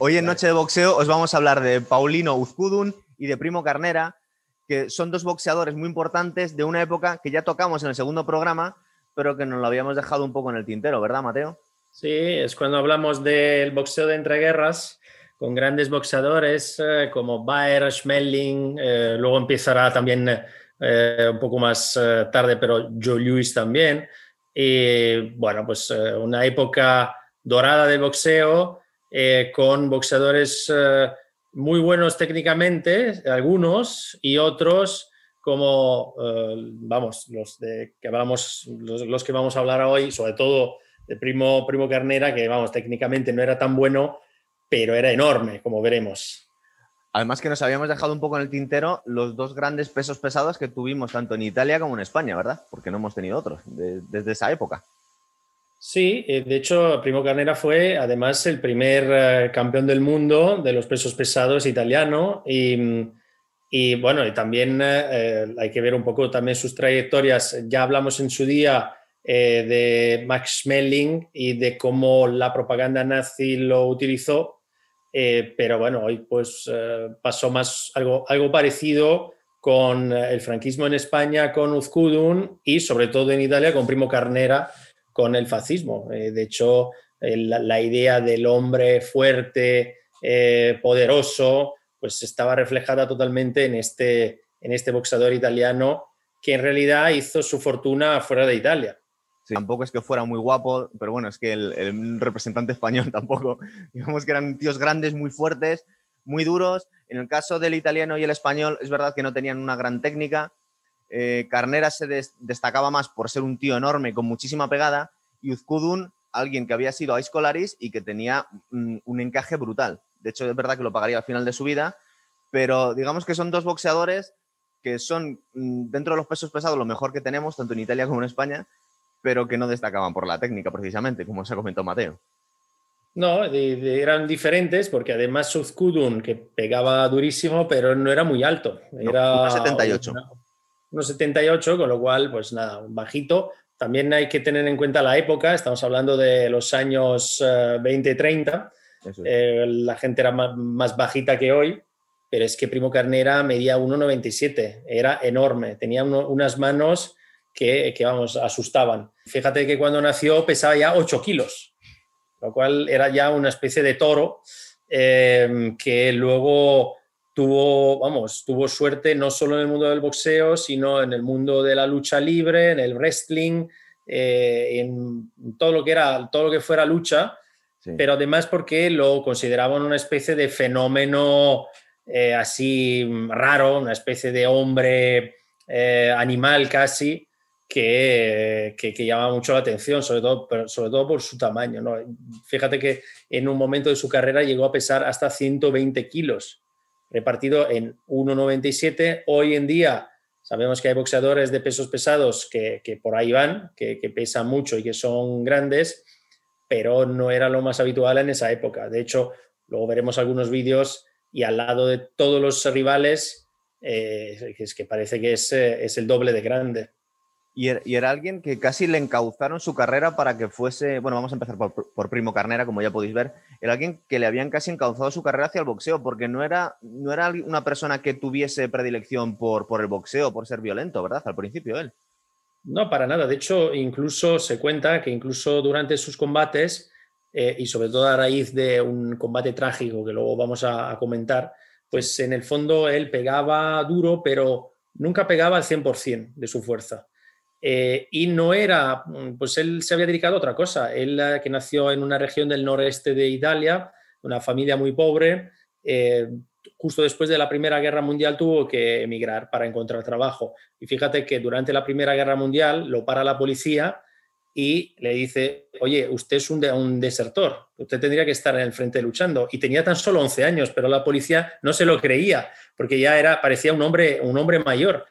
Hoy en Noche de Boxeo os vamos a hablar de Paulino Uzcudun y de Primo Carnera, que son dos boxeadores muy importantes de una época que ya tocamos en el segundo programa, pero que nos lo habíamos dejado un poco en el tintero, ¿verdad, Mateo? Sí, es cuando hablamos del boxeo de entreguerras con grandes boxeadores eh, como Bayer, Schmeling, eh, luego empezará también eh, un poco más tarde, pero Joe Lewis también. Y bueno, pues una época dorada del boxeo con boxeadores muy buenos técnicamente, algunos, y otros como, vamos, los de que hablamos, los, que vamos a hablar hoy, sobre todo de Primo, Primo Carnera, que vamos, técnicamente no era tan bueno, pero era enorme, como veremos. Además que nos habíamos dejado un poco en el tintero los dos grandes pesos pesados que tuvimos tanto en Italia como en España, ¿verdad? Porque no hemos tenido otros desde esa época. Sí, eh, de hecho, Primo Carnera fue además el primer eh, campeón del mundo de los pesos pesados italiano y, bueno, y también eh, hay que ver un poco también sus trayectorias. Ya hablamos en su día de Max Schmeling y de cómo la propaganda nazi lo utilizó eh, pero bueno, hoy pues eh, pasó más algo, algo parecido con eh, el franquismo en España, con Uzcudun y sobre todo en Italia con Primo Carnera, con el fascismo. de hecho, la, idea del hombre fuerte, poderoso, pues estaba reflejada totalmente en este, en este boxeador italiano que en realidad hizo su fortuna fuera de Italia. Tampoco es que fuera muy guapo, pero bueno, es que el, representante español tampoco. Digamos que eran tíos grandes, muy fuertes, muy duros. En el caso del italiano y el español, es verdad que no tenían una gran técnica. Eh, Carnera se destacaba más por ser un tío enorme con muchísima pegada y Uzkudun, alguien que había sido a Escolaris y que tenía un, un encaje brutal. De hecho, es verdad que lo pagaría al final de su vida, pero digamos que son dos boxeadores que son mm, dentro de los pesos pesados lo mejor que tenemos, tanto en Italia como en España, pero que no destacaban por la técnica precisamente, como se ha comentado Mateo. No, eran diferentes porque además Suzkudun, que pegaba durísimo, pero no era muy alto. Era 78. Unos 78, con lo cual, pues nada, bajito. También hay que tener en cuenta la época, estamos hablando de los años 20-30. Eh, eh, la gente era más, bajita que hoy, pero es que Primo Carnera medía 1,97, era enorme, tenía unas manos que, vamos, asustaban. Fíjate que cuando nació pesaba ya 8 kilos, lo cual era ya una especie de toro em, que luego tuvo, vamos, tuvo suerte no solo en el mundo del boxeo, sino en el mundo de la lucha libre, en el wrestling, eh, en todo lo que era, todo lo que fuera lucha, pero además porque lo consideraban una especie de fenómeno eh, así raro, una especie de hombre eh, animal casi, que, que, llama mucho la atención, sobre todo, sobre todo por su tamaño. ¿no? Fíjate que en un momento de su carrera llegó a pesar hasta 120 kilos, repartido en 1,97. Hoy en día sabemos que hay boxeadores de pesos pesados que, que por ahí van, que, que, pesan mucho y que son grandes, pero no era lo más habitual en esa época. De hecho, luego veremos algunos vídeos y al lado de todos los rivales, eh, es que parece que es, eh, es el doble de grande. Er, y era, alguien que casi le encauzaron su carrera para que fuese, bueno, vamos a empezar por, Primo Carnera, como ya podéis ver, era alguien que le habían casi encauzado su carrera hacia el boxeo, porque no era, no era una persona que tuviese predilección por, por el boxeo, por ser violento, ¿verdad? Al principio él. No, para nada. De hecho, incluso se cuenta que incluso durante sus combates, eh, y sobre todo a raíz de un combate trágico que luego vamos a, a comentar, pues en el fondo él pegaba duro, pero nunca pegaba al 100% de su fuerza. Eh, y no era, mm, pues él se había dedicado a otra cosa. Él, eh, que nació en una región del noreste de Italia, una familia muy pobre, eh, justo después de la Primera Guerra Mundial tuvo que emigrar para encontrar trabajo. Y fíjate que durante la Primera Guerra Mundial lo para la policía y le dice, oye, usted es un, un desertor, usted tendría que estar en el frente luchando. Y tenía tan solo 11 años, pero la policía no se lo creía, porque ya era, parecía un hombre, un hombre mayor.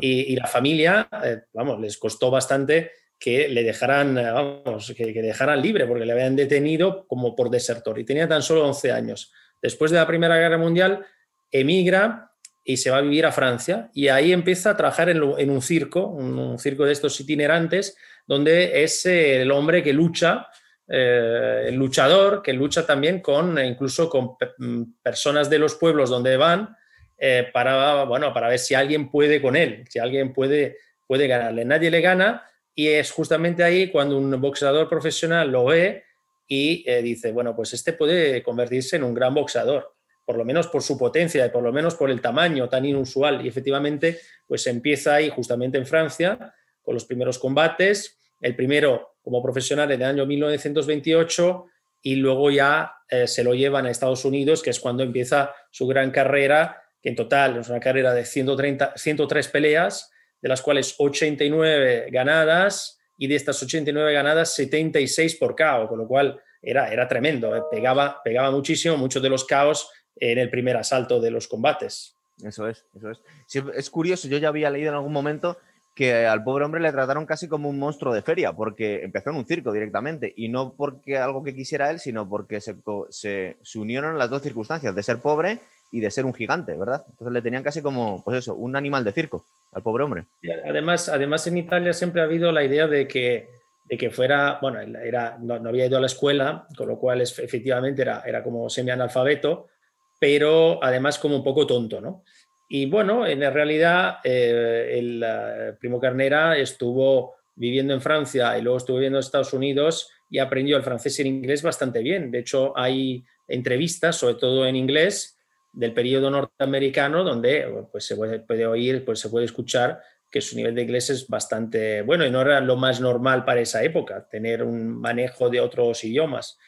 Y, la familia, eh, vamos, les costó bastante que le dejaran, eh, vamos, que, dejaran libre, porque le habían detenido como por desertor y tenía tan solo 11 años. Después de la Primera Guerra Mundial, emigra y se va a vivir a Francia y ahí empieza a trabajar en, un circo, un, circo de estos itinerantes, donde es eh, el hombre que lucha el luchador que lucha también con, incluso con mm, personas de los pueblos donde van, para, bueno, para ver si alguien puede con él, si alguien puede, puede ganarle. Nadie le gana y es justamente ahí cuando un boxeador profesional lo ve y dice, bueno, pues este puede convertirse en un gran boxeador por lo menos por su potencia y por lo menos por el tamaño tan inusual. Y efectivamente, pues empieza ahí justamente en Francia con los primeros combates, el primero como profesional en el año 1928 y luego ya eh, se lo llevan a Estados Unidos, que es cuando empieza su gran carrera, en total es una carrera de 130, 103 peleas, de las cuales 89 ganadas y de estas 89 ganadas 76 por KO, con lo cual era, era tremendo, eh, pegaba, pegaba muchísimo, muchos de los caos en el primer asalto de los combates. Eso es, eso es. es curioso, yo ya había leído en algún momento que al pobre hombre le trataron casi como un monstruo de feria, porque empezó en un circo directamente, y no porque algo que quisiera él, sino porque se, se, unieron las dos circunstancias, de ser pobre y de ser un gigante, ¿verdad? Entonces le tenían casi como, pues eso, un animal de circo al pobre hombre. además, además en Italia siempre ha habido la idea de que, de que fuera, bueno, era, no, había ido a la escuela, con lo cual es, efectivamente era, era como semi-analfabeto, pero además como un poco tonto, ¿no? Y bueno, en realidad eh, el Primo Carnera estuvo viviendo en Francia y luego estuvo viviendo en Estados Unidos y aprendió el francés y el inglés bastante bien. De hecho, hay entrevistas, sobre todo en inglés, del periodo norteamericano, donde pues, se puede, oír, pues, se puede escuchar que su nivel de inglés es bastante bueno y no era lo más normal para esa época, tener un manejo de otros idiomas.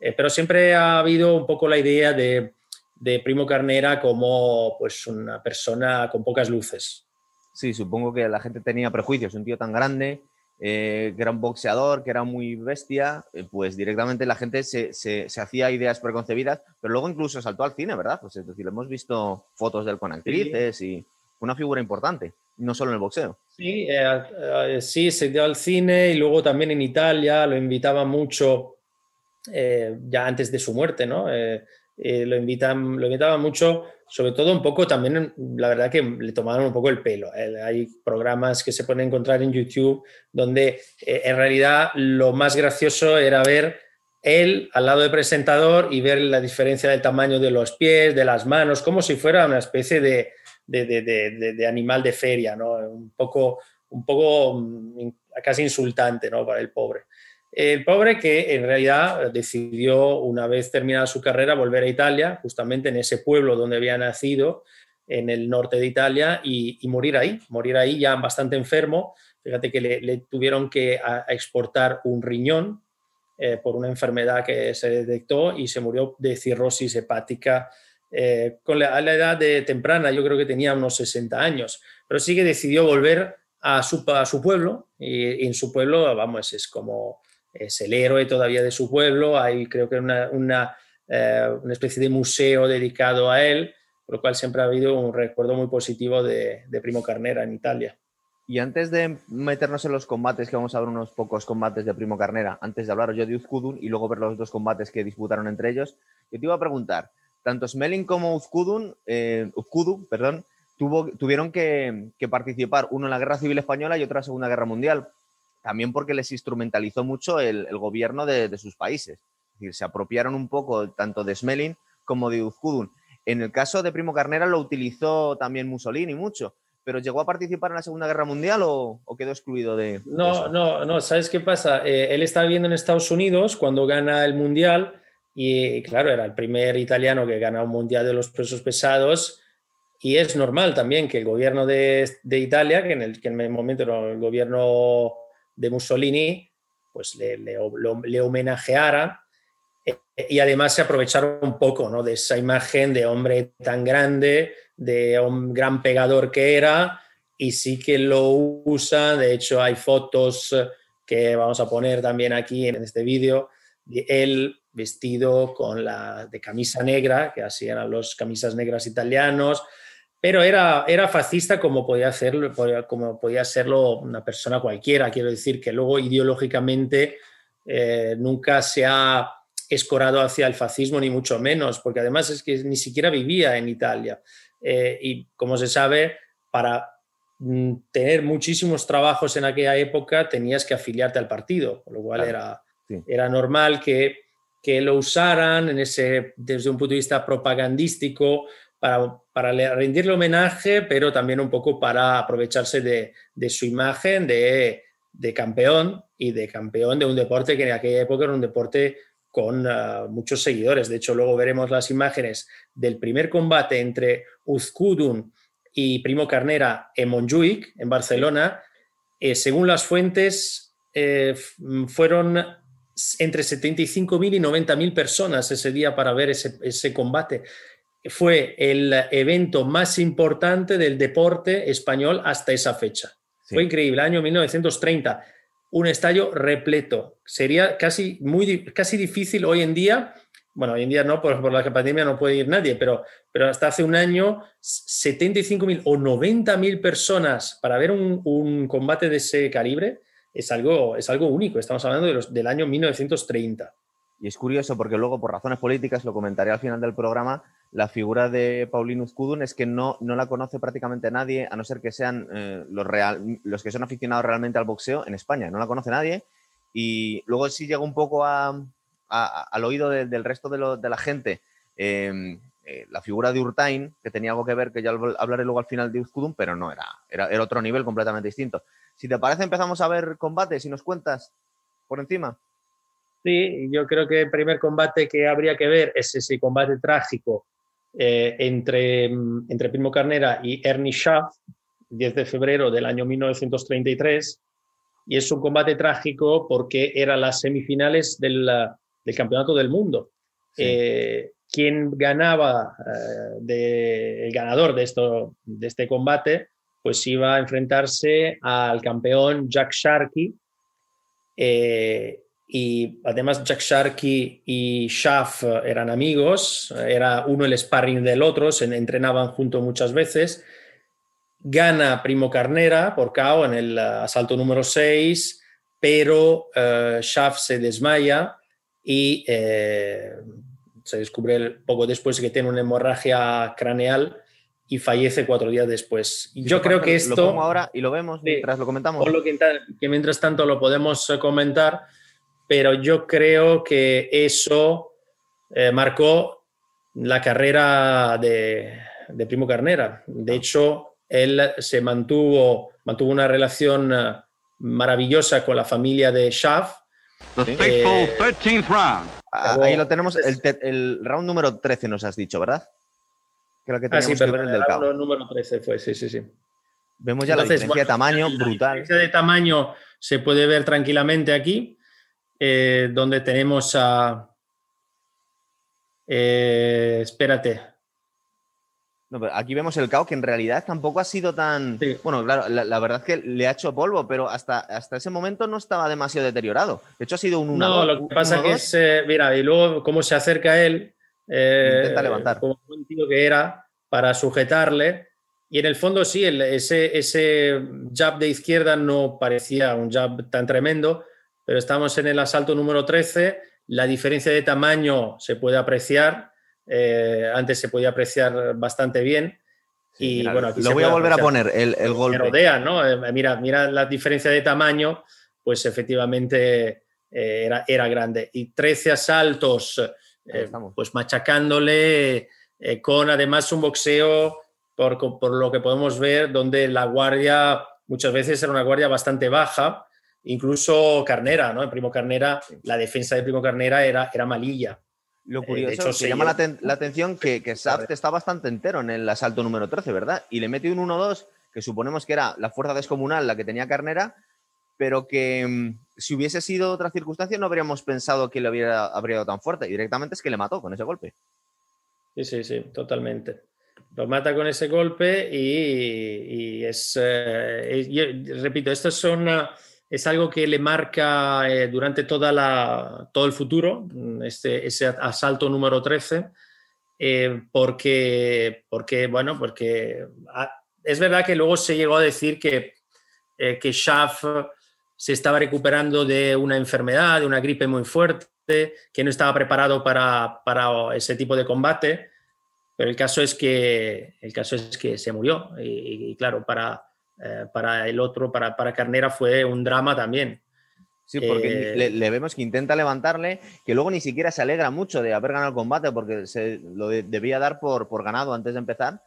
Eh, pero siempre ha habido un poco la idea de de Primo Carnera como pues una persona con pocas luces. Sí, supongo que la gente tenía prejuicios, un tío tan grande, eh, que era un boxeador, que era muy bestia, eh, pues directamente la gente se, se, hacía ideas preconcebidas, pero luego incluso saltó al cine, ¿verdad? Pues es decir, hemos visto fotos de él con actrices sí. y una figura importante, no solo en el boxeo. Sí, eh, sí, se dio al cine y luego también en Italia lo invitaba mucho ya antes de su muerte, ¿no? Eh, lo, invitan, lo invitaban mucho, sobre todo un poco también, la verdad que le tomaban un poco el pelo. Eh, hay programas que se pueden encontrar en YouTube donde eh, en realidad lo más gracioso era ver él al lado del presentador y ver la diferencia del tamaño de los pies, de las manos, como si fuera una especie de, de, de, de animal de feria, ¿no? un poco, un poco mm, casi insultante ¿no? para el pobre. El pobre que en realidad decidió, una vez terminada su carrera, volver a Italia, justamente en ese pueblo donde había nacido, en el norte de Italia, y, morir ahí, morir ahí ya bastante enfermo. Fíjate que le, tuvieron que exportar un riñón eh, por una enfermedad que se detectó y se murió de cirrosis hepática eh, con la, a la edad de temprana, yo creo que tenía unos 60 años, pero sí que decidió volver a su, pueblo y, y en su pueblo, vamos, es como es el héroe todavía de su pueblo, hay creo que una, una, eh, una especie de museo dedicado a él, por lo cual siempre ha habido un recuerdo muy positivo de, de, Primo Carnera en Italia. Y antes de meternos en los combates, que vamos a ver unos pocos combates de Primo Carnera, antes de hablaros yo de Uzkudun y luego ver los dos combates que disputaron entre ellos, yo te iba a preguntar, tanto Smelling como Uzkudun, eh, perdón, tuvo, tuvieron que, que, participar, uno en la Guerra Civil Española y otro en la Segunda Guerra Mundial también porque les instrumentalizó mucho el, gobierno de, sus países. Es decir, se apropiaron un poco tanto de Smelling como de Uzkudun. En el caso de Primo Carnera lo utilizó también Mussolini mucho, pero ¿llegó a participar en la Segunda Guerra Mundial o, quedó excluido de, No, no, no, ¿sabes qué pasa? Eh, él estaba viviendo en Estados Unidos cuando gana el Mundial y claro, era el primer italiano que gana un Mundial de los pesos pesados y es normal también que el gobierno de, Italia, que en, el, que en el momento era el gobierno de Mussolini, pues le, le, homenajeara eh, y además se aprovecharon un poco ¿no? de esa imagen de hombre tan grande, de un gran pegador que era, y sí que lo usa, de hecho hay fotos que vamos a poner también aquí en este vídeo, de él vestido con la de camisa negra, que así eran los camisas negras italianos, pero era, era fascista como podía, hacerlo, como podía serlo una persona cualquiera. Quiero decir que luego ideológicamente eh, nunca se ha escorado hacia el fascismo, ni mucho menos, porque además es que ni siquiera vivía en Italia. Eh, y como se sabe, para mm, tener muchísimos trabajos en aquella época tenías que afiliarte al partido, con lo cual era, Era normal que, que, lo usaran en ese, desde un punto de vista propagandístico para, para rendirle homenaje, pero también un poco para aprovecharse de, de su imagen de, de, campeón y de campeón de un deporte que en aquella época era un deporte con uh, muchos seguidores. De hecho, luego veremos las imágenes del primer combate entre Uzkudun y Primo Carnera en Montjuic, en Barcelona. Eh, según las fuentes, eh, fueron entre 75.000 y 90.000 personas ese día para ver ese, ese, combate. Fue el evento más importante del deporte español hasta esa fecha. Sí. Fue increíble, año 1930 un estadio repleto. Sería casi, muy, casi difícil hoy en día, bueno, hoy en día no, por, por la pandemia no puede ir nadie, pero, pero hasta hace un año 75.000 o 90.000 personas para ver un, un, combate de ese calibre es algo, es algo único. Estamos hablando de los, del año 1930. Y es curioso porque luego, por razones políticas, lo comentaré al final del programa, la figura de Paulino Uzkudun es que no, no la conoce prácticamente nadie, a no ser que sean eh, los, real, los que son aficionados realmente al boxeo en España. No la conoce nadie. Y luego sí llega un poco al oído de, del resto de, la gente eh, eh, la figura de Urtain, que tenía algo que ver, que ya hablaré luego al final de Uzkudun, pero no, era, era, era otro nivel completamente distinto. Si te parece, empezamos a ver combates y nos cuentas por encima. Sí, yo creo que el primer combate que habría que ver es ese combate trágico eh, entre, entre Primo Carnera y Ernie Schaff, 10 de febrero del año 1933, y es un combate trágico porque eran las semifinales del, del Campeonato del Mundo. Sí. Eh, quien ganaba, eh, de, el ganador de, esto, de este combate, pues iba a enfrentarse al campeón Jack Sharkey, eh, y además Jack Sharkey y Schaff eran amigos, era uno el sparring del otro, se entrenaban juntos muchas veces. Gana Primo Carnera por KO en el asalto número 6, pero uh, Schaff se desmaya y eh, se descubre poco después que tiene una hemorragia craneal y fallece cuatro días después. Y yo creo que esto... Lo pongo ahora y lo vemos mientras lo comentamos. Por lo que, que mientras tanto lo podemos comentar pero yo creo que eso eh, marcó la carrera de, de, Primo Carnera. De hecho, él se mantuvo, mantuvo una relación eh, maravillosa con la familia de Schaff. Eh, round. Ah, ahí lo tenemos, el, el, round número 13 nos has dicho, ¿verdad? Que que ah, sí, perdón, el, del round número 13 fue, sí, sí, sí. Vemos ya Entonces, la diferencia bueno, de tamaño brutal. La diferencia de tamaño se puede ver tranquilamente aquí eh, donde tenemos a... Eh, espérate. No, aquí vemos el caos que en realidad tampoco ha sido tan... Sí. Bueno, claro, la, la, verdad es que le ha hecho polvo, pero hasta, hasta ese momento no estaba demasiado deteriorado. De hecho, ha sido un 1 No, lo que pasa que es, eh, mira, y luego cómo se acerca a él, eh, intenta levantar. Como un tío que era para sujetarle. Y en el fondo sí, el, ese, ese jab de izquierda no parecía un jab tan tremendo, pero estamos en el asalto número 13. La diferencia de tamaño se puede apreciar. Eh, antes se podía apreciar bastante bien. Sí, y mira, bueno, aquí lo voy a volver a poner, el, el golpe. rodea, ¿no? Eh, mira, mira la diferencia de tamaño, pues efectivamente eh, era, era, grande. Y 13 asaltos, pues machacándole, con además un boxeo, por, por lo que podemos ver, donde la guardia muchas veces era una guardia bastante baja incluso Carnera, ¿no? El primo Carnera, la defensa de primo Carnera era, era malilla. Lo curioso, eh, hecho, se llama la, ten, la, atención que, que Saft está bastante entero en el asalto número 13, ¿verdad? Y le mete un 1-2, que suponemos que era la fuerza descomunal la que tenía Carnera, pero que mmm, si hubiese sido otra circunstancia no habríamos pensado que le hubiera, habría dado tan fuerte. Y directamente es que le mató con ese golpe. Sí, sí, sí, totalmente. Lo mata con ese golpe y, y es, eh, y, repito, estos son... Uh, es algo que le marca eh, durante toda la, todo el futuro, este, ese asalto número 13, eh, porque, porque, bueno, porque ah, es verdad que luego se llegó a decir que, eh, que Schaff se estaba recuperando de una enfermedad, de una gripe muy fuerte, que no estaba preparado para, para ese tipo de combate, pero el caso es que, el caso es que se murió. Y claro, para eh, para el otro, para, para, Carnera, fue un drama también. Sí, porque eh, le, vemos que intenta levantarle, que luego ni siquiera se alegra mucho de haber ganado el combate porque se lo debía dar por, por, ganado antes de empezar.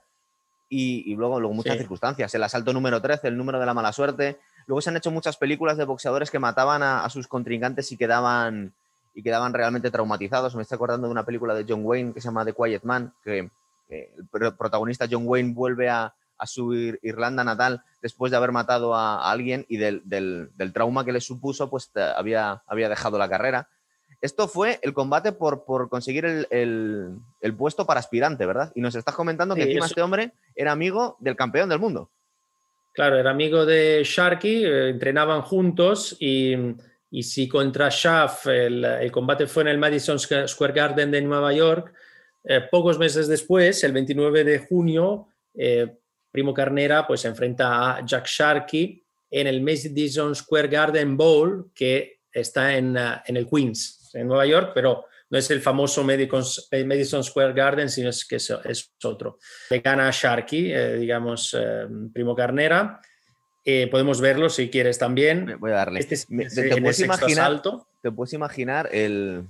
Y, luego, luego muchas circunstancias. El asalto número 13, el número de la mala suerte. Luego se han hecho muchas películas de boxeadores que mataban a, sus contrincantes y quedaban, y quedaban realmente traumatizados. Me estoy acordando de una película de John Wayne que se llama The Quiet Man, que el protagonista John Wayne vuelve a, a su Irlanda natal después de haber matado a, alguien y del, trauma que le supuso, pues había, había dejado la carrera. Esto fue el combate por, por conseguir el, puesto para aspirante, ¿verdad? Y nos estás comentando que encima este hombre era amigo del campeón del mundo. Claro, era amigo de Sharky, eh, entrenaban juntos y, si contra Schaff el, combate fue en el Madison Square Garden de Nueva York, eh, pocos meses después, el 29 de junio, eh, Primo Carnera pues se enfrenta a Jack Sharkey en el Madison Square Garden Bowl que está en, uh, el Queens, en Nueva York, pero no es el famoso Madison Square Garden, sino es que es, otro. Le gana Sharkey, eh, digamos, eh, Primo Carnera. Eh, podemos verlo si quieres también. Voy a darle. Este te, puedes imaginar, te puedes imaginar el,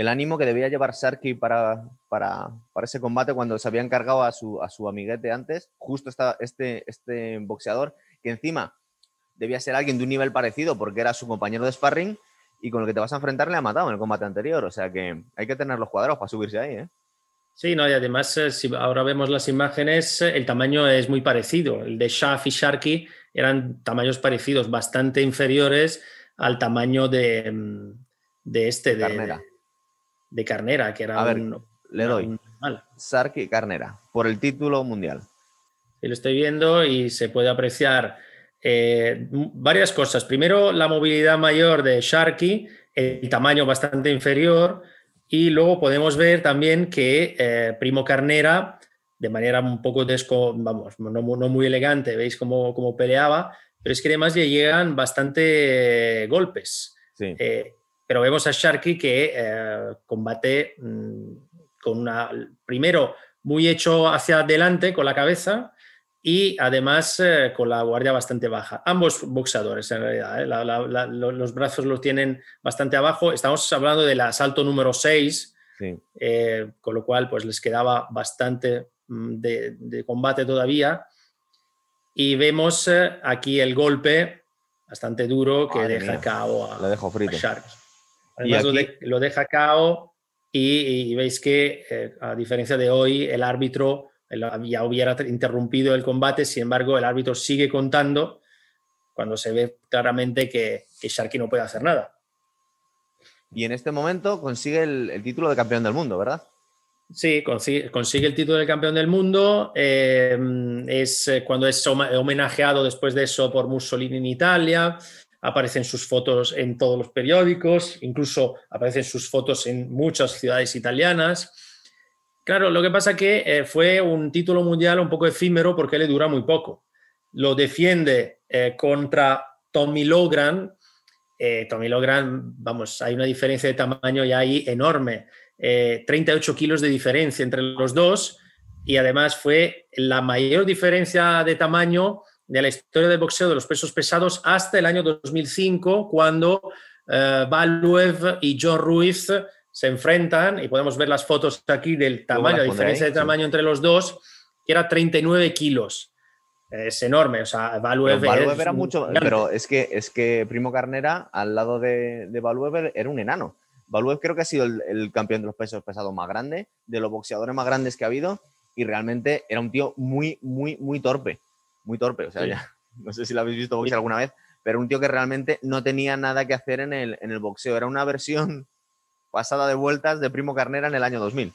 el ánimo que debía llevar Sharky para, para, para, ese combate cuando se había encargado a su, a su amiguete antes, justo esta, este, este boxeador, que encima debía ser alguien de un nivel parecido porque era su compañero de sparring y con el que te vas a enfrentar le ha matado en el combate anterior. O sea que hay que tener los cuadrados para subirse ahí. ¿eh? Sí, no, y además, eh, si ahora vemos las imágenes, eh, el tamaño es muy parecido. El de Shaf y Sharky eran tamaños parecidos, bastante inferiores al tamaño de, mm, de este, de, de Carnera, que era A ver, le doy. Sarki Carnera, por el título mundial. Sí, lo estoy viendo y se puede apreciar eh, varias cosas. Primero, la movilidad mayor de Sharky, el tamaño bastante inferior, y luego podemos ver también que eh, Primo Carnera, de manera un poco desco, vamos, no, muy elegante, veis cómo, cómo, peleaba, pero es que además le llegan bastante golpes. Sí. Eh, pero vemos a Sharky que eh, combate mm, con una, primero, muy hecho hacia adelante con la cabeza y además eh, con la guardia bastante baja. Ambos boxeadores, en realidad, ¿eh? los brazos los tienen bastante abajo. Estamos hablando del asalto número 6, con lo cual pues les quedaba bastante mm, de, combate todavía. Y vemos aquí el golpe bastante duro que deja mía. KO a, dejo frito. Lo, deja cao y, veis que, eh, a diferencia de hoy, el árbitro ya hubiera interrumpido el combate, sin embargo, el árbitro sigue contando cuando se ve claramente que, que Sharky no puede hacer nada. Y en este momento consigue el, título de campeón del mundo, ¿verdad? Sí, consigue, consigue, el título de campeón del mundo. Eh, es eh, cuando es homenajeado después de eso por Mussolini en Italia aparecen sus fotos en todos los periódicos, incluso aparecen sus fotos en muchas ciudades italianas. Claro, lo que pasa que eh, fue un título mundial un poco efímero porque le dura muy poco. Lo defiende eh, contra Tommy Logran. Eh, Tommy Logran, vamos, hay una diferencia de tamaño ya ahí enorme. 38 kilos de diferencia entre los dos y además fue la mayor diferencia de tamaño de la historia del boxeo de los pesos pesados hasta el año 2005, cuando uh, y John Ruiz se enfrentan y podemos ver las fotos aquí del tamaño, la diferencia de tamaño entre los dos, que era 39 kilos. Es enorme, o sea, Valuev, era mucho, pero es que, es que Primo Carnera, al lado de, de era un enano. Valuev creo que ha sido el, campeón de los pesos pesados más grande, de los boxeadores más grandes que ha habido, y realmente era un tío muy, muy, muy torpe muy torpe. O sea, ya, no sé si lo habéis visto boxear alguna vez, pero un tío que realmente no tenía nada que hacer en el, en el boxeo. Era una versión pasada de vueltas de Primo Carnera en el año 2000.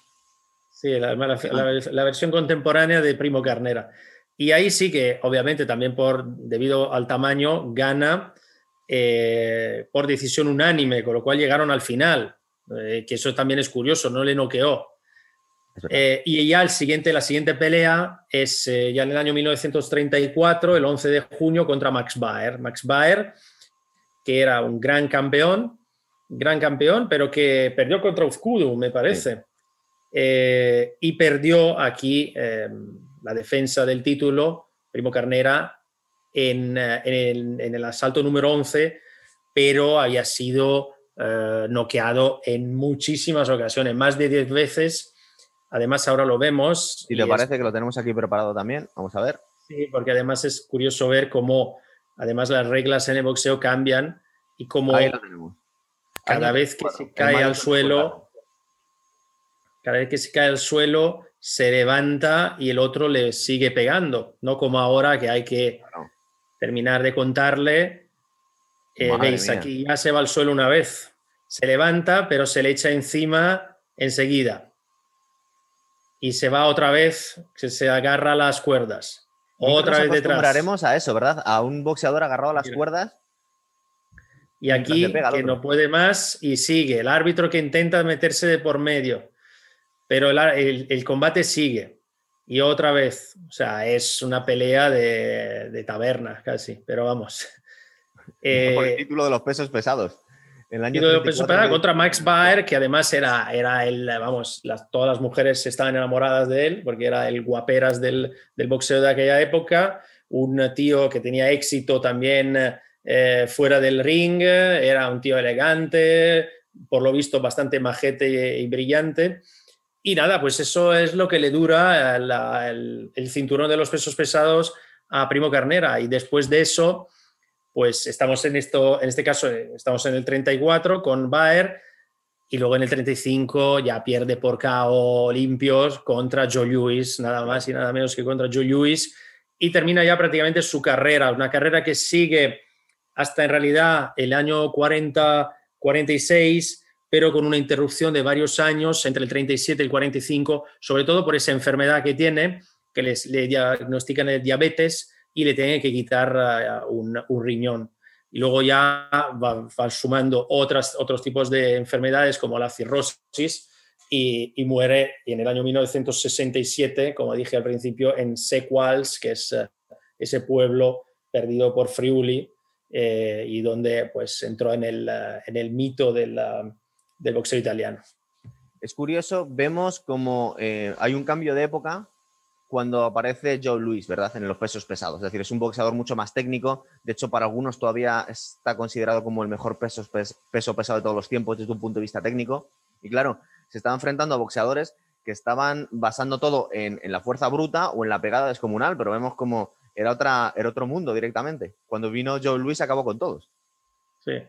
Sí, la, la, versión contemporánea de Primo Carnera. Y ahí sí que, obviamente, también por, debido al tamaño, gana eh, por decisión unánime, con lo cual llegaron al final, eh, que eso también es curioso, no le noqueó. Eh, y ya el siguiente, la siguiente pelea es eh, ya en el año 1934, el 11 de junio, contra Max Baer. Max Baer, que era un gran campeón, gran campeón, pero que perdió contra Ufkudu, me parece. Eh, y perdió aquí la defensa del título, Primo Carnera, en, en, el, en el asalto número 11 pero había sido noqueado en muchísimas ocasiones, más de 10 veces. Además, ahora lo vemos. ¿Y te parece que lo tenemos aquí preparado también? Vamos a ver. Sí, porque además es curioso ver cómo, además, las reglas en el boxeo cambian y cómo cada vez que se cae al suelo, cada vez que se cae al suelo, se levanta y el otro le sigue pegando, no como ahora que hay que terminar de contarle eh, veis, aquí ya se va al suelo una vez. Se levanta, pero se le echa encima enseguida. Y se va otra vez, se, se agarra a las cuerdas. Otra vez detrás. a eso, ¿verdad? A un boxeador agarrado a las cuerdas. Y aquí que no puede más y sigue. El árbitro que intenta meterse de por medio. Pero el, combate sigue. Y otra vez. O sea, es una pelea de, de taberna casi. Pero vamos. por el eh, título de los pesos pesados. El año de los pesos pesados contra Max Baer, que además era, era el, vamos, las, todas las mujeres estaban enamoradas de él, porque era el guaperas del, del boxeo de aquella época. Un tío que tenía éxito también eh, fuera del ring, era un tío elegante, por lo visto bastante majete y, brillante. Y nada, pues eso es lo que le dura el, el, cinturón de los pesos pesados a Primo Carnera. Y después de eso, pues estamos en esto, en este caso, eh, estamos en el 34 con Baer y luego en el 35 ya pierde por KO limpios contra Joe Lewis, nada más y nada menos que contra Joe Lewis, y termina ya prácticamente su carrera, una carrera que sigue hasta en realidad el año 40-46, pero con una interrupción de varios años entre el 37 y el 45, sobre todo por esa enfermedad que tiene, que les, le diagnostican el diabetes, y le tienen que quitar eh, un, riñón. Y luego ya van sumando otras, otros tipos de enfermedades como la cirrosis y, muere en el año 1967, como dije al principio, en Sequals, que es eh, ese pueblo perdido por Friuli eh, y donde pues entró en el, en el mito del, del boxeo italiano. Es curioso, vemos como hay un cambio de época cuando aparece Joe Louis, ¿verdad? En los pesos pesados. Es decir, es un boxeador mucho más técnico. De hecho, para algunos todavía está considerado como el mejor peso, peso pesado de todos los tiempos desde un punto de vista técnico. Y claro, se estaba enfrentando a boxeadores que estaban basando todo en, la fuerza bruta o en la pegada descomunal, pero vemos como era, otra, era otro mundo directamente. Cuando vino Joe Louis acabó con todos. Sí.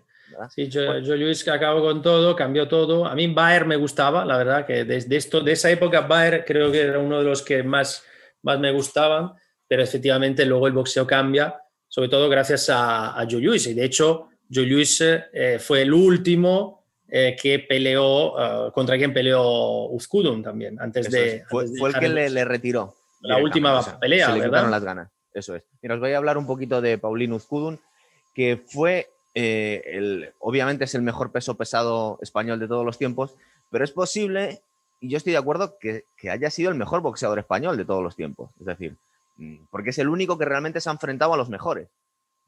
Sí, Joe, Louis acabó con todo, cambió todo. A mí Bayer me gustaba, la verdad, que desde esto, de esa época Bayer creo que era uno de los que más más me gustaban, pero efectivamente luego el boxeo cambia, sobre todo gracias a, a Joe Lewis. Y de hecho, Joe Lewis eh, fue el último eh, que peleó, eh, contra quien peleó Uzkudun también, antes de... fue, el que le, retiró. La última pelea, se le ¿verdad? las ganas, eso es. Mira, os voy a hablar un poquito de Paulino Uzkudun, que fue, el, obviamente es el mejor peso pesado español de todos los tiempos, pero es posible y yo estoy de acuerdo que, haya sido el mejor boxeador español de todos los tiempos. Es decir, mm, porque es el único que realmente se ha enfrentado a los mejores.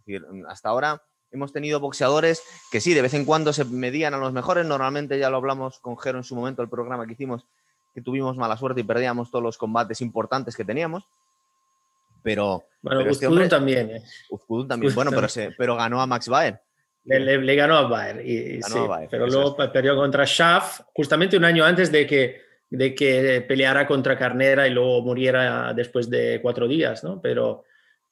Mm, hasta ahora hemos tenido boxeadores que sí, de vez en cuando se medían a los mejores. Normalmente ya lo hablamos con Jero en su momento, el programa que hicimos, que tuvimos mala suerte y perdíamos todos los combates importantes que teníamos. Pero. Bueno, pero también. ¿eh? también. bueno, pero, pero ganó a Max Baer. Le, ganó a Bayer. Y, pero luego perdió contra Schaff, justamente un año antes de que, de que peleara contra Carnera y luego muriera después de cuatro días, ¿no? Pero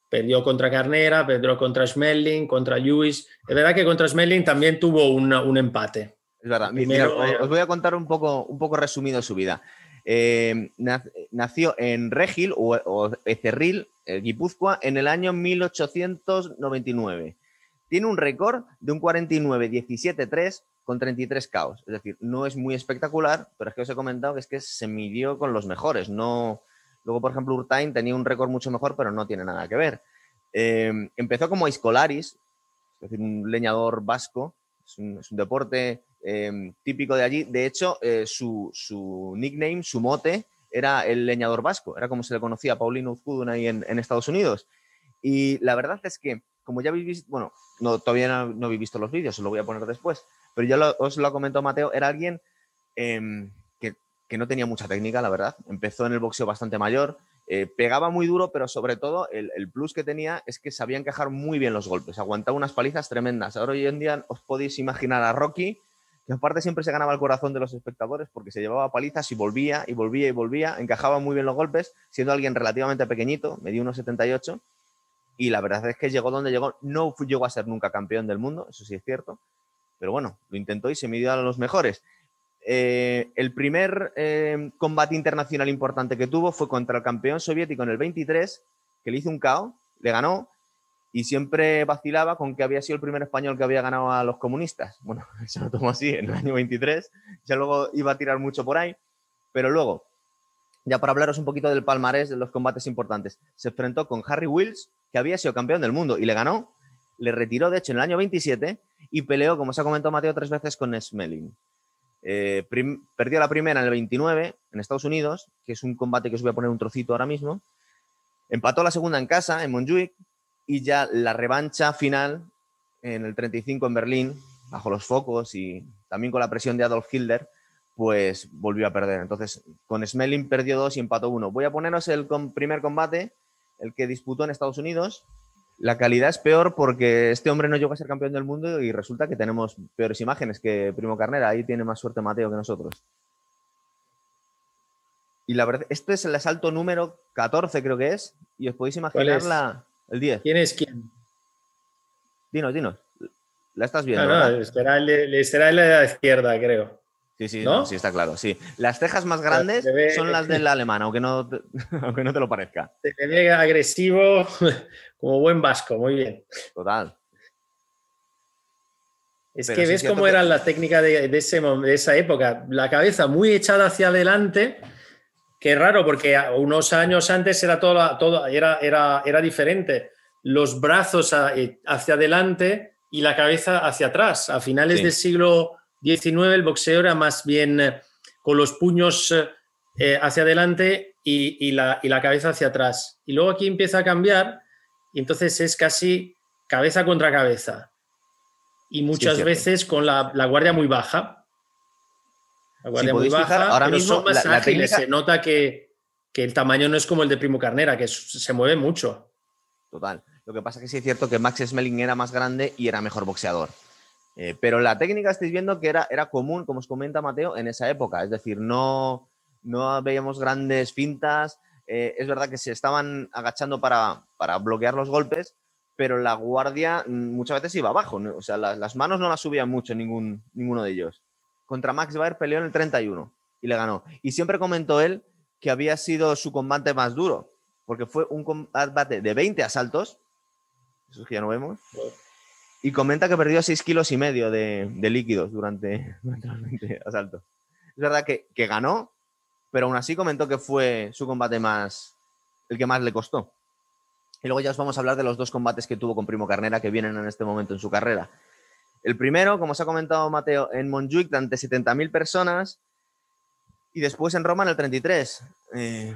perdió contra Carnera, perdió contra Schmeling, contra Lewis. Es verdad que contra Schmeling también tuvo un empate. Es verdad. os voy a contar un poco, un poco resumido su vida. Eh, nació en Regil o, o Ecerril, Guipúzcoa, en el año 1899 tiene un récord de un 49-17-3 con 33 caos. Es decir, no es muy espectacular, pero es que os he comentado que es que se midió con los mejores. No... Luego, por ejemplo, Urtain tenía un récord mucho mejor, pero no tiene nada que ver. Eh, empezó como Iscolaris, es decir, un leñador vasco. Es un, deporte eh, típico de allí. De hecho, eh, su, nickname, su mote, era el leñador vasco. Era como se le conocía a Paulino Uzkudun ahí en, en Estados Unidos. Y la verdad es que como ya habéis visto, bueno, no, todavía no, habéis visto los vídeos, os lo voy a poner después, pero ya os lo ha comentado Mateo, era alguien em, que, no tenía mucha técnica, la verdad. Empezó en el boxeo bastante mayor Eh, pegaba muy duro, pero sobre todo el, plus que tenía es que sabían quejar muy bien los golpes, aguantaba unas palizas tremendas. Ahora hoy en día os podéis imaginar a Rocky, que aparte siempre se ganaba el corazón de los espectadores porque se llevaba palizas y volvía y volvía y volvía, encajaba muy bien los golpes, siendo alguien relativamente pequeñito, medía unos 78, y la verdad es que llegó donde llegó. No llegó a ser nunca campeón del mundo, eso sí es cierto, pero bueno, lo intentó y se midió a los mejores. Eh, el primer eh, combate internacional importante que tuvo fue contra el campeón soviético en el 23, que le hizo un KO, le ganó y siempre vacilaba con que había sido el primer español que había ganado a los comunistas. Bueno, se lo tomó así en el año 23, ya luego iba a tirar mucho por ahí, pero luego, ya para hablaros un poquito del palmarés de los combates importantes, se enfrentó con Harry Wills, que había sido campeón del mundo y le ganó, le retiró de hecho en el año 27 y peleó, como se ha comentado Mateo, tres veces con Smelling. Eh, perdió la primera en el 29 en Estados Unidos, que es un combate que os voy a poner un trocito ahora mismo. Empató la segunda en casa, en Montjuic, y ya la revancha final en el 35 en Berlín, bajo los focos y también con la presión de Adolf Hitler, pues volvió a perder. Entonces, con Smelling perdió dos y empató uno. Voy a poneros el primer combate, el que disputó en Estados Unidos, la calidad es peor porque este hombre no llegó a ser campeón del mundo y resulta que tenemos peores imágenes que Primo Carnera. Ahí tiene más suerte Mateo que nosotros. Y la verdad, este es el asalto número 14, creo que es. Y os podéis imaginar la, el 10. ¿Quién es quién? Dinos, dinos. La estás viendo. No, no, será el, el, la izquierda, creo. Sí, sí, sí, está claro, sí. Las cejas más grandes son las del alemán, aunque no, te, aunque no te lo parezca. Se ve agresivo, como buen vasco, muy bien. Total. Es que ves cómo era la técnica de, ese, de, esa época. La cabeza muy echada hacia adelante, que raro, porque unos años antes era todo, todo era, era, era diferente. Los brazos eh, hacia adelante y la cabeza hacia atrás. A finales del siglo 19 el boxeo era más bien eh, con los puños eh, hacia adelante y, la, cabeza hacia atrás. Y luego aquí empieza a cambiar y entonces es casi cabeza contra cabeza. Y muchas veces con la, guardia muy baja. La guardia muy baja, ahora mismo son más ágiles. Se nota que, que, el tamaño no es como el de Primo Carnera, que se mueve mucho. Total. Lo que pasa es que sí es cierto que Max Smelling era más grande y era mejor boxeador. Eh, pero la técnica estáis viendo que era, era común, como os comenta Mateo, en esa época. Es decir, no, no veíamos grandes fintas. Eh, es verdad que se estaban agachando para, bloquear los golpes, pero la guardia muchas veces iba abajo. O sea, las manos no las subían mucho ningún, ninguno de ellos. Contra Max Baer peleó en el 31 y le ganó. Y siempre comentó él que había sido su combate más duro, porque fue un combate de 20 asaltos. Eso que ya no vemos. Y comenta que perdió 6 kilos y medio de, líquidos durante, el asalto. Es verdad que, ganó, pero aún así comentó que fue su combate más, el que más le costó. Y luego ya os vamos a hablar de los dos combates que tuvo con Primo Carnera que vienen en este momento en su carrera. El primero, como os ha comentado Mateo, en Montjuic ante 70.000 personas y después en Roma en el 33. Eh,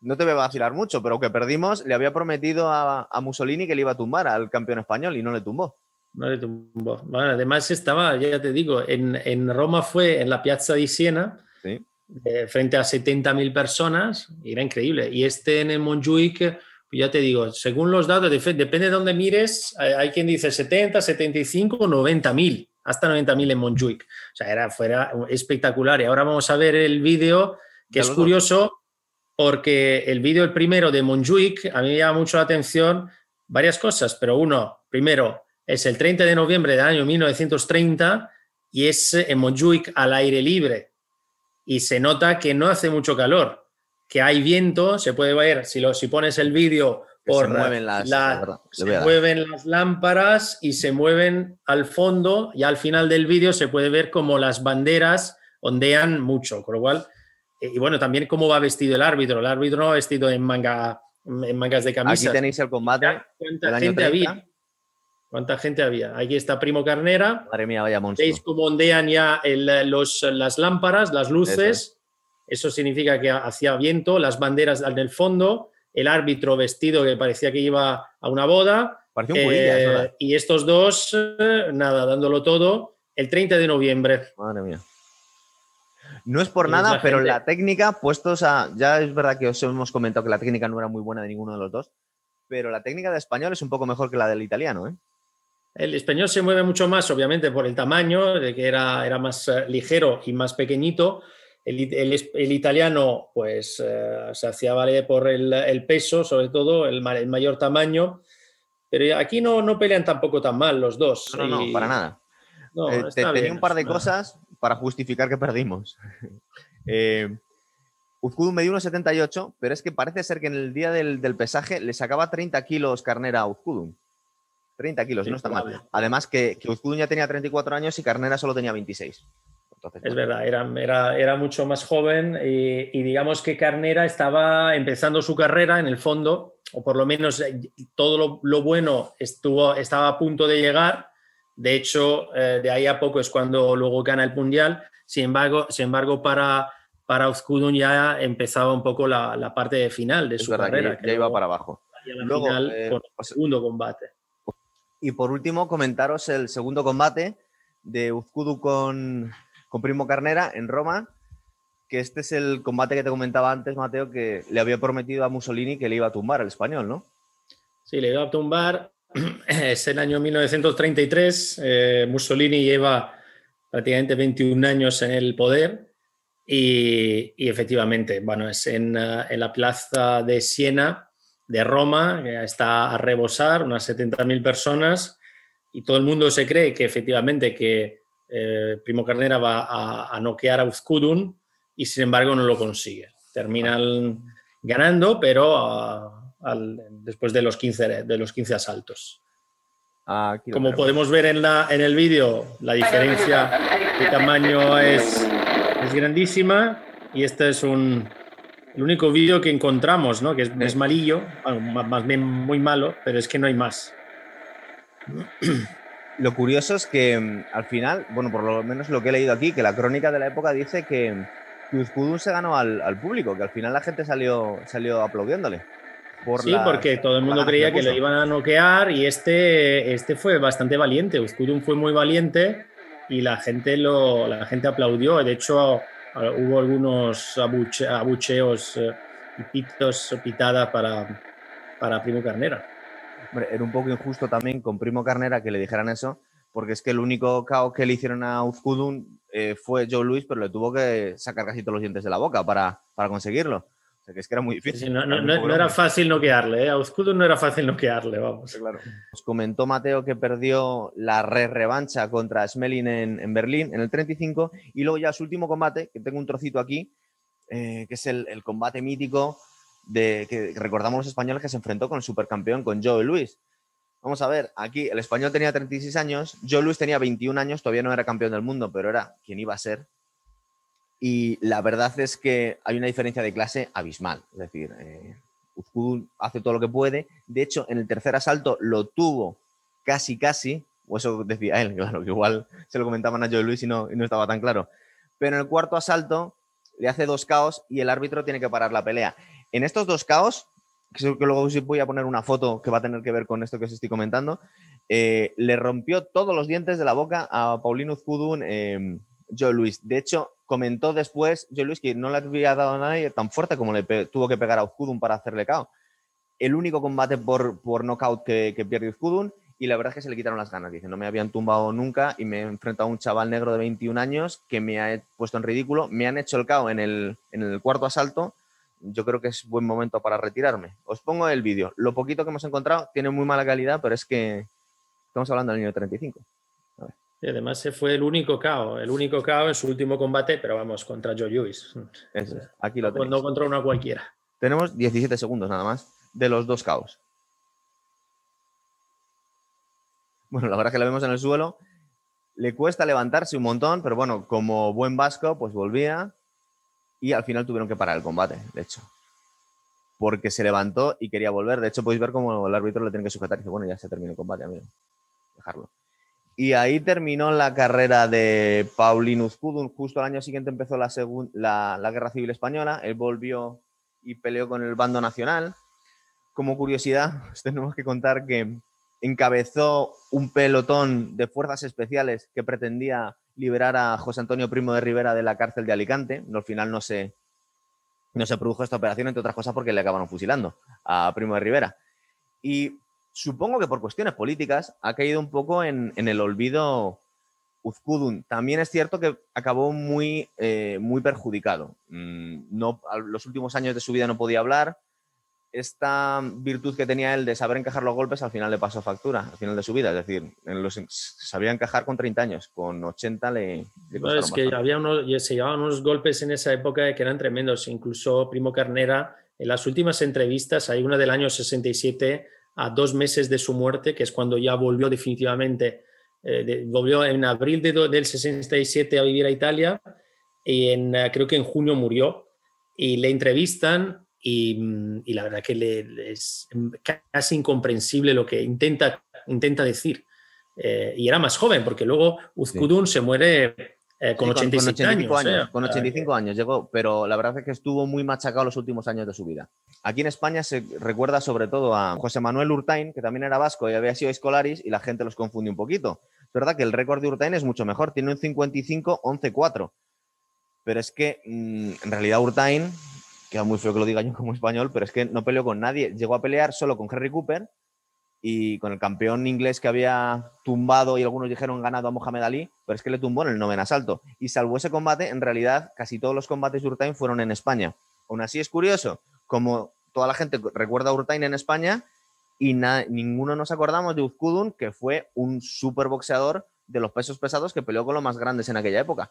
no te voy a vacilar mucho, pero que perdimos, le había prometido a, a Mussolini que le iba a tumbar al campeón español y no le tumbó además estaba, ya te digo, en, Roma fue en la Piazza di Siena, eh, frente a 70.000 personas, era increíble. Y este en el Montjuic, pues ya te digo, según los datos, depende de dónde mires, hay, quien dice 70, 75, 90.000, hasta 90.000 en Montjuic. O sea, era fuera espectacular. Y ahora vamos a ver el vídeo, que es curioso, porque el vídeo, el primero de Montjuic, a mí me llama mucho la atención varias cosas, pero uno, primero, es el 30 de noviembre del año 1930 y es en Montjuic al aire libre. Y se nota que no hace mucho calor, que hay viento, se puede ver, si, lo, si pones el vídeo por se mueven las, se mueven las lámparas y se mueven al fondo y al final del vídeo se puede ver como las banderas ondean mucho, con lo cual, eh, y bueno, también cómo va vestido el árbitro. El árbitro no va vestido en, manga, en mangas de camisa. Aquí tenéis el combate. ¿Cuánta gente había? ¿Cuánta gente había? Aquí está Primo Carnera. Madre mía, vaya monstruo. Veis cómo ondean ya los, las lámparas, las luces. Eso. significa que hacía viento, las banderas en el fondo, el árbitro vestido que parecía que iba a una boda. Parecía un eh, y estos dos, eh, nada, dándolo todo, el 30 de noviembre. Madre mía. No es por nada, pero la técnica, puestos a. Ya es verdad que os hemos comentado que la técnica no era muy buena de ninguno de los dos, pero la técnica de español es un poco mejor que la del italiano, ¿eh? El español se mueve mucho más, obviamente, por el tamaño, de que era, era más eh, ligero y más pequeñito. El, italiano, pues, eh, se hacía valer por el, peso, sobre todo, el, mayor tamaño. Pero aquí no, no pelean tampoco tan mal los dos. No, no, para nada. Eh, tenía un par de cosas para justificar que perdimos. eh, Uzkudun me dio 1,78, pero es que parece ser que en el día del, pesaje le sacaba 30 kilos carnera a Uzkudun. 30 kilos, no está mal. Además que, que Uzkudun ya tenía 34 años y Carnera solo tenía 26. es verdad, era, era, mucho más joven y, digamos que Carnera estaba empezando su carrera en el fondo, o por lo menos eh, todo lo, bueno estuvo, estaba a punto de llegar. De hecho, eh, de ahí a poco es cuando luego gana el Mundial. Sin embargo, sin embargo para, para Uzkudun ya empezaba un poco la, parte final de su carrera. ya, iba para abajo. Luego, final, eh, el segundo combate. Y por último, comentaros el segundo combate de Uzkudu con, Primo Carnera en Roma, que este es el combate que te comentaba antes, Mateo, que le había prometido a Mussolini que le iba a tumbar al español, ¿no? Sí, le iba a tumbar. Es el año 1933. Eh, Mussolini lleva prácticamente 21 años en el poder y, efectivamente, bueno, es eh, en la plaza de Siena de Roma, que está a rebosar, unas 70.000 personas, y todo el mundo se cree que efectivamente que eh, Primo Carnera va a, noquear a Uzkudun y sin embargo no lo consigue. Terminan ganando, pero ah, después de los 15, de los 15 asaltos. Como podemos ver en, la, en el vídeo, la diferencia de tamaño es, es grandísima y este es un, el único vídeo que encontramos, ¿no? que es, malillo, más bien muy malo, pero es que no hay más. Lo curioso es que mm, al final, bueno, por lo menos lo que he leído aquí, que la crónica de la época dice que, que se ganó al, público, que al final la gente salió, salió aplaudiéndole. sí, porque todo el mundo creía que, lo iban a noquear y este, este fue bastante valiente. Uzkudun fue muy valiente y la gente, lo, la gente aplaudió. De hecho, hubo algunos abucheos eh, y pitos pitadas para, para Primo Carnera. era un poco injusto también con Primo Carnera que le dijeran eso, porque es que el único caos que le hicieron a Uzkudun eh, fue Joe Luis, pero le tuvo que sacar casi todos los dientes de la boca para, para conseguirlo que es que era muy difícil. no, era fácil noquearle, ¿eh? a Oscudo no era fácil noquearle, vamos. Claro. Os comentó Mateo que perdió la re revancha contra Smelling en, Berlín en el 35 y luego ya su último combate, que tengo un trocito aquí, eh, que es el, combate mítico de que recordamos los españoles que se enfrentó con el supercampeón, con Joe Luis. Vamos a ver, aquí el español tenía 36 años, Joe Luis tenía 21 años, todavía no era campeón del mundo, pero era quien iba a ser y la verdad es que hay una diferencia de clase abismal. Es decir, eh, hace todo lo que puede. De hecho, en el tercer asalto lo tuvo casi, casi. O eso decía él, claro, que igual se lo comentaban a Joe Luis y no, no estaba tan claro. Pero en el cuarto asalto le hace dos caos y el árbitro tiene que parar la pelea. En estos dos caos, que luego voy a poner una foto que va a tener que ver con esto que os estoy comentando, eh, le rompió todos los dientes de la boca a Paulino Uzkudun eh, Joe Luis. De hecho, comentó después Joe Luis que no le había dado a nadie tan fuerte como le tuvo que pegar a Uzkudun para hacerle KO. El único combate por, por knockout que, que pierde Uzkudun y la verdad es que se le quitaron las ganas. Dice, no me habían tumbado nunca y me he enfrentado a un chaval negro de 21 años que me ha puesto en ridículo. Me han hecho el KO en el, en el cuarto asalto. Yo creo que es buen momento para retirarme. Os pongo el vídeo. Lo poquito que hemos encontrado tiene muy mala calidad, pero es que estamos hablando del año 35. Y además se fue el único KO, el único KO en su último combate, pero vamos, contra Joe Lewis. Aquí lo tenemos. No contra una cualquiera. Tenemos 17 segundos nada más de los dos KOs. Bueno, la verdad es que la vemos en el suelo. Le cuesta levantarse un montón, pero bueno, como buen vasco, pues volvía y al final tuvieron que parar el combate, de hecho. Porque se levantó y quería volver. De hecho, podéis ver cómo el árbitro le tiene que sujetar y dice, bueno, ya se terminó el combate, amigo. Dejarlo. Y ahí terminó la carrera de Paulino Uzkudun. Justo al año siguiente empezó la, la, Guerra Civil Española. Él volvió y peleó con el bando nacional. Como curiosidad, tenemos que contar que encabezó un pelotón de fuerzas especiales que pretendía liberar a José Antonio Primo de Rivera de la cárcel de Alicante. Al final no se, no se produjo esta operación, entre otras cosas porque le acabaron fusilando a Primo de Rivera. Y supongo que por cuestiones políticas ha caído un poco en, el olvido Uzkudun. También es cierto que acabó muy, eh, muy perjudicado. Mm, no, los últimos años de su vida no podía hablar, esta virtud que tenía él de saber encajar los golpes al final le pasó factura, al final de su vida. Es decir, sabía encajar con 30 años, con 80 le, Es que había unos, se llevaban unos golpes en esa época que eran tremendos. Incluso Primo Carnera, en las últimas entrevistas, hay una del año 67, a dos meses de su muerte, que es cuando ya volvió definitivamente, eh, volvió en abril de, del 67 a vivir a Italia y en, eh, creo que en junio murió. Y le entrevistan Mm, y, la verdad que le, es casi incomprensible lo que intenta, intenta decir. Eh, y era más joven, porque luego Uzkudun se muere eh, con, 85 años. con 85 años llegó, pero la verdad es que estuvo muy machacado los últimos años de su vida. Aquí en España se recuerda sobre todo a José Manuel Urtain, que también era vasco y había sido escolaris, y la gente los confunde un poquito. Es verdad que el récord de Urtain es mucho mejor, tiene un 55-11-4. Pero es que mm, en realidad Urtain queda muy feo que lo diga yo como español, pero es que no peleó con nadie. Llegó a pelear solo con Harry Cooper y con el campeón inglés que había tumbado y algunos dijeron ganado a Mohamed Ali, pero es que le tumbó en el noveno asalto. Y salvo ese combate, en realidad casi todos los combates de Urtain fueron en España. Aún así es curioso, como toda la gente recuerda a Urtain en España y ninguno nos acordamos de Uzkudun, que fue un super boxeador de los pesos pesados que peleó con los más grandes en aquella época.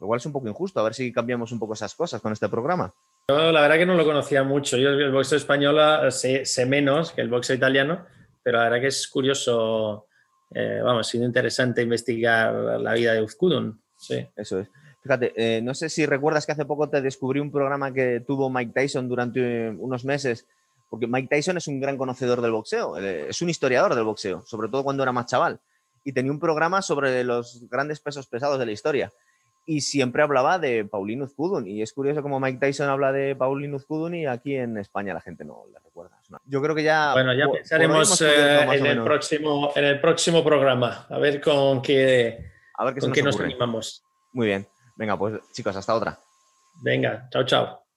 Igual es un poco injusto, a ver si cambiamos un poco esas cosas con este programa. Yo la verdad que no lo conocía mucho. Yo el boxeo español eh, sé, menos que el boxeo italiano, pero la verdad que es curioso, eh, vamos, ha sido interesante investigar la vida de Uzkudun. Sí. Eso es. Fíjate, eh, no sé si recuerdas que hace poco te descubrí un programa que tuvo Mike Tyson durante unos meses, porque Mike Tyson es un gran conocedor del boxeo, es un historiador del boxeo, sobre todo cuando era más chaval, y tenía un programa sobre los grandes pesos pesados de la historia y siempre hablaba de Paulino Uzkudun. Y es curioso como Mike Tyson habla de Paulino Uzkudun y aquí en España la gente no le recuerda. Yo creo que ya... Bueno, ya pensaremos eh, en, el próximo, en el próximo programa, a ver con qué, a ver qué con qué nos animamos. Muy bien. Venga, pues chicos, hasta otra. Venga, chao, chao.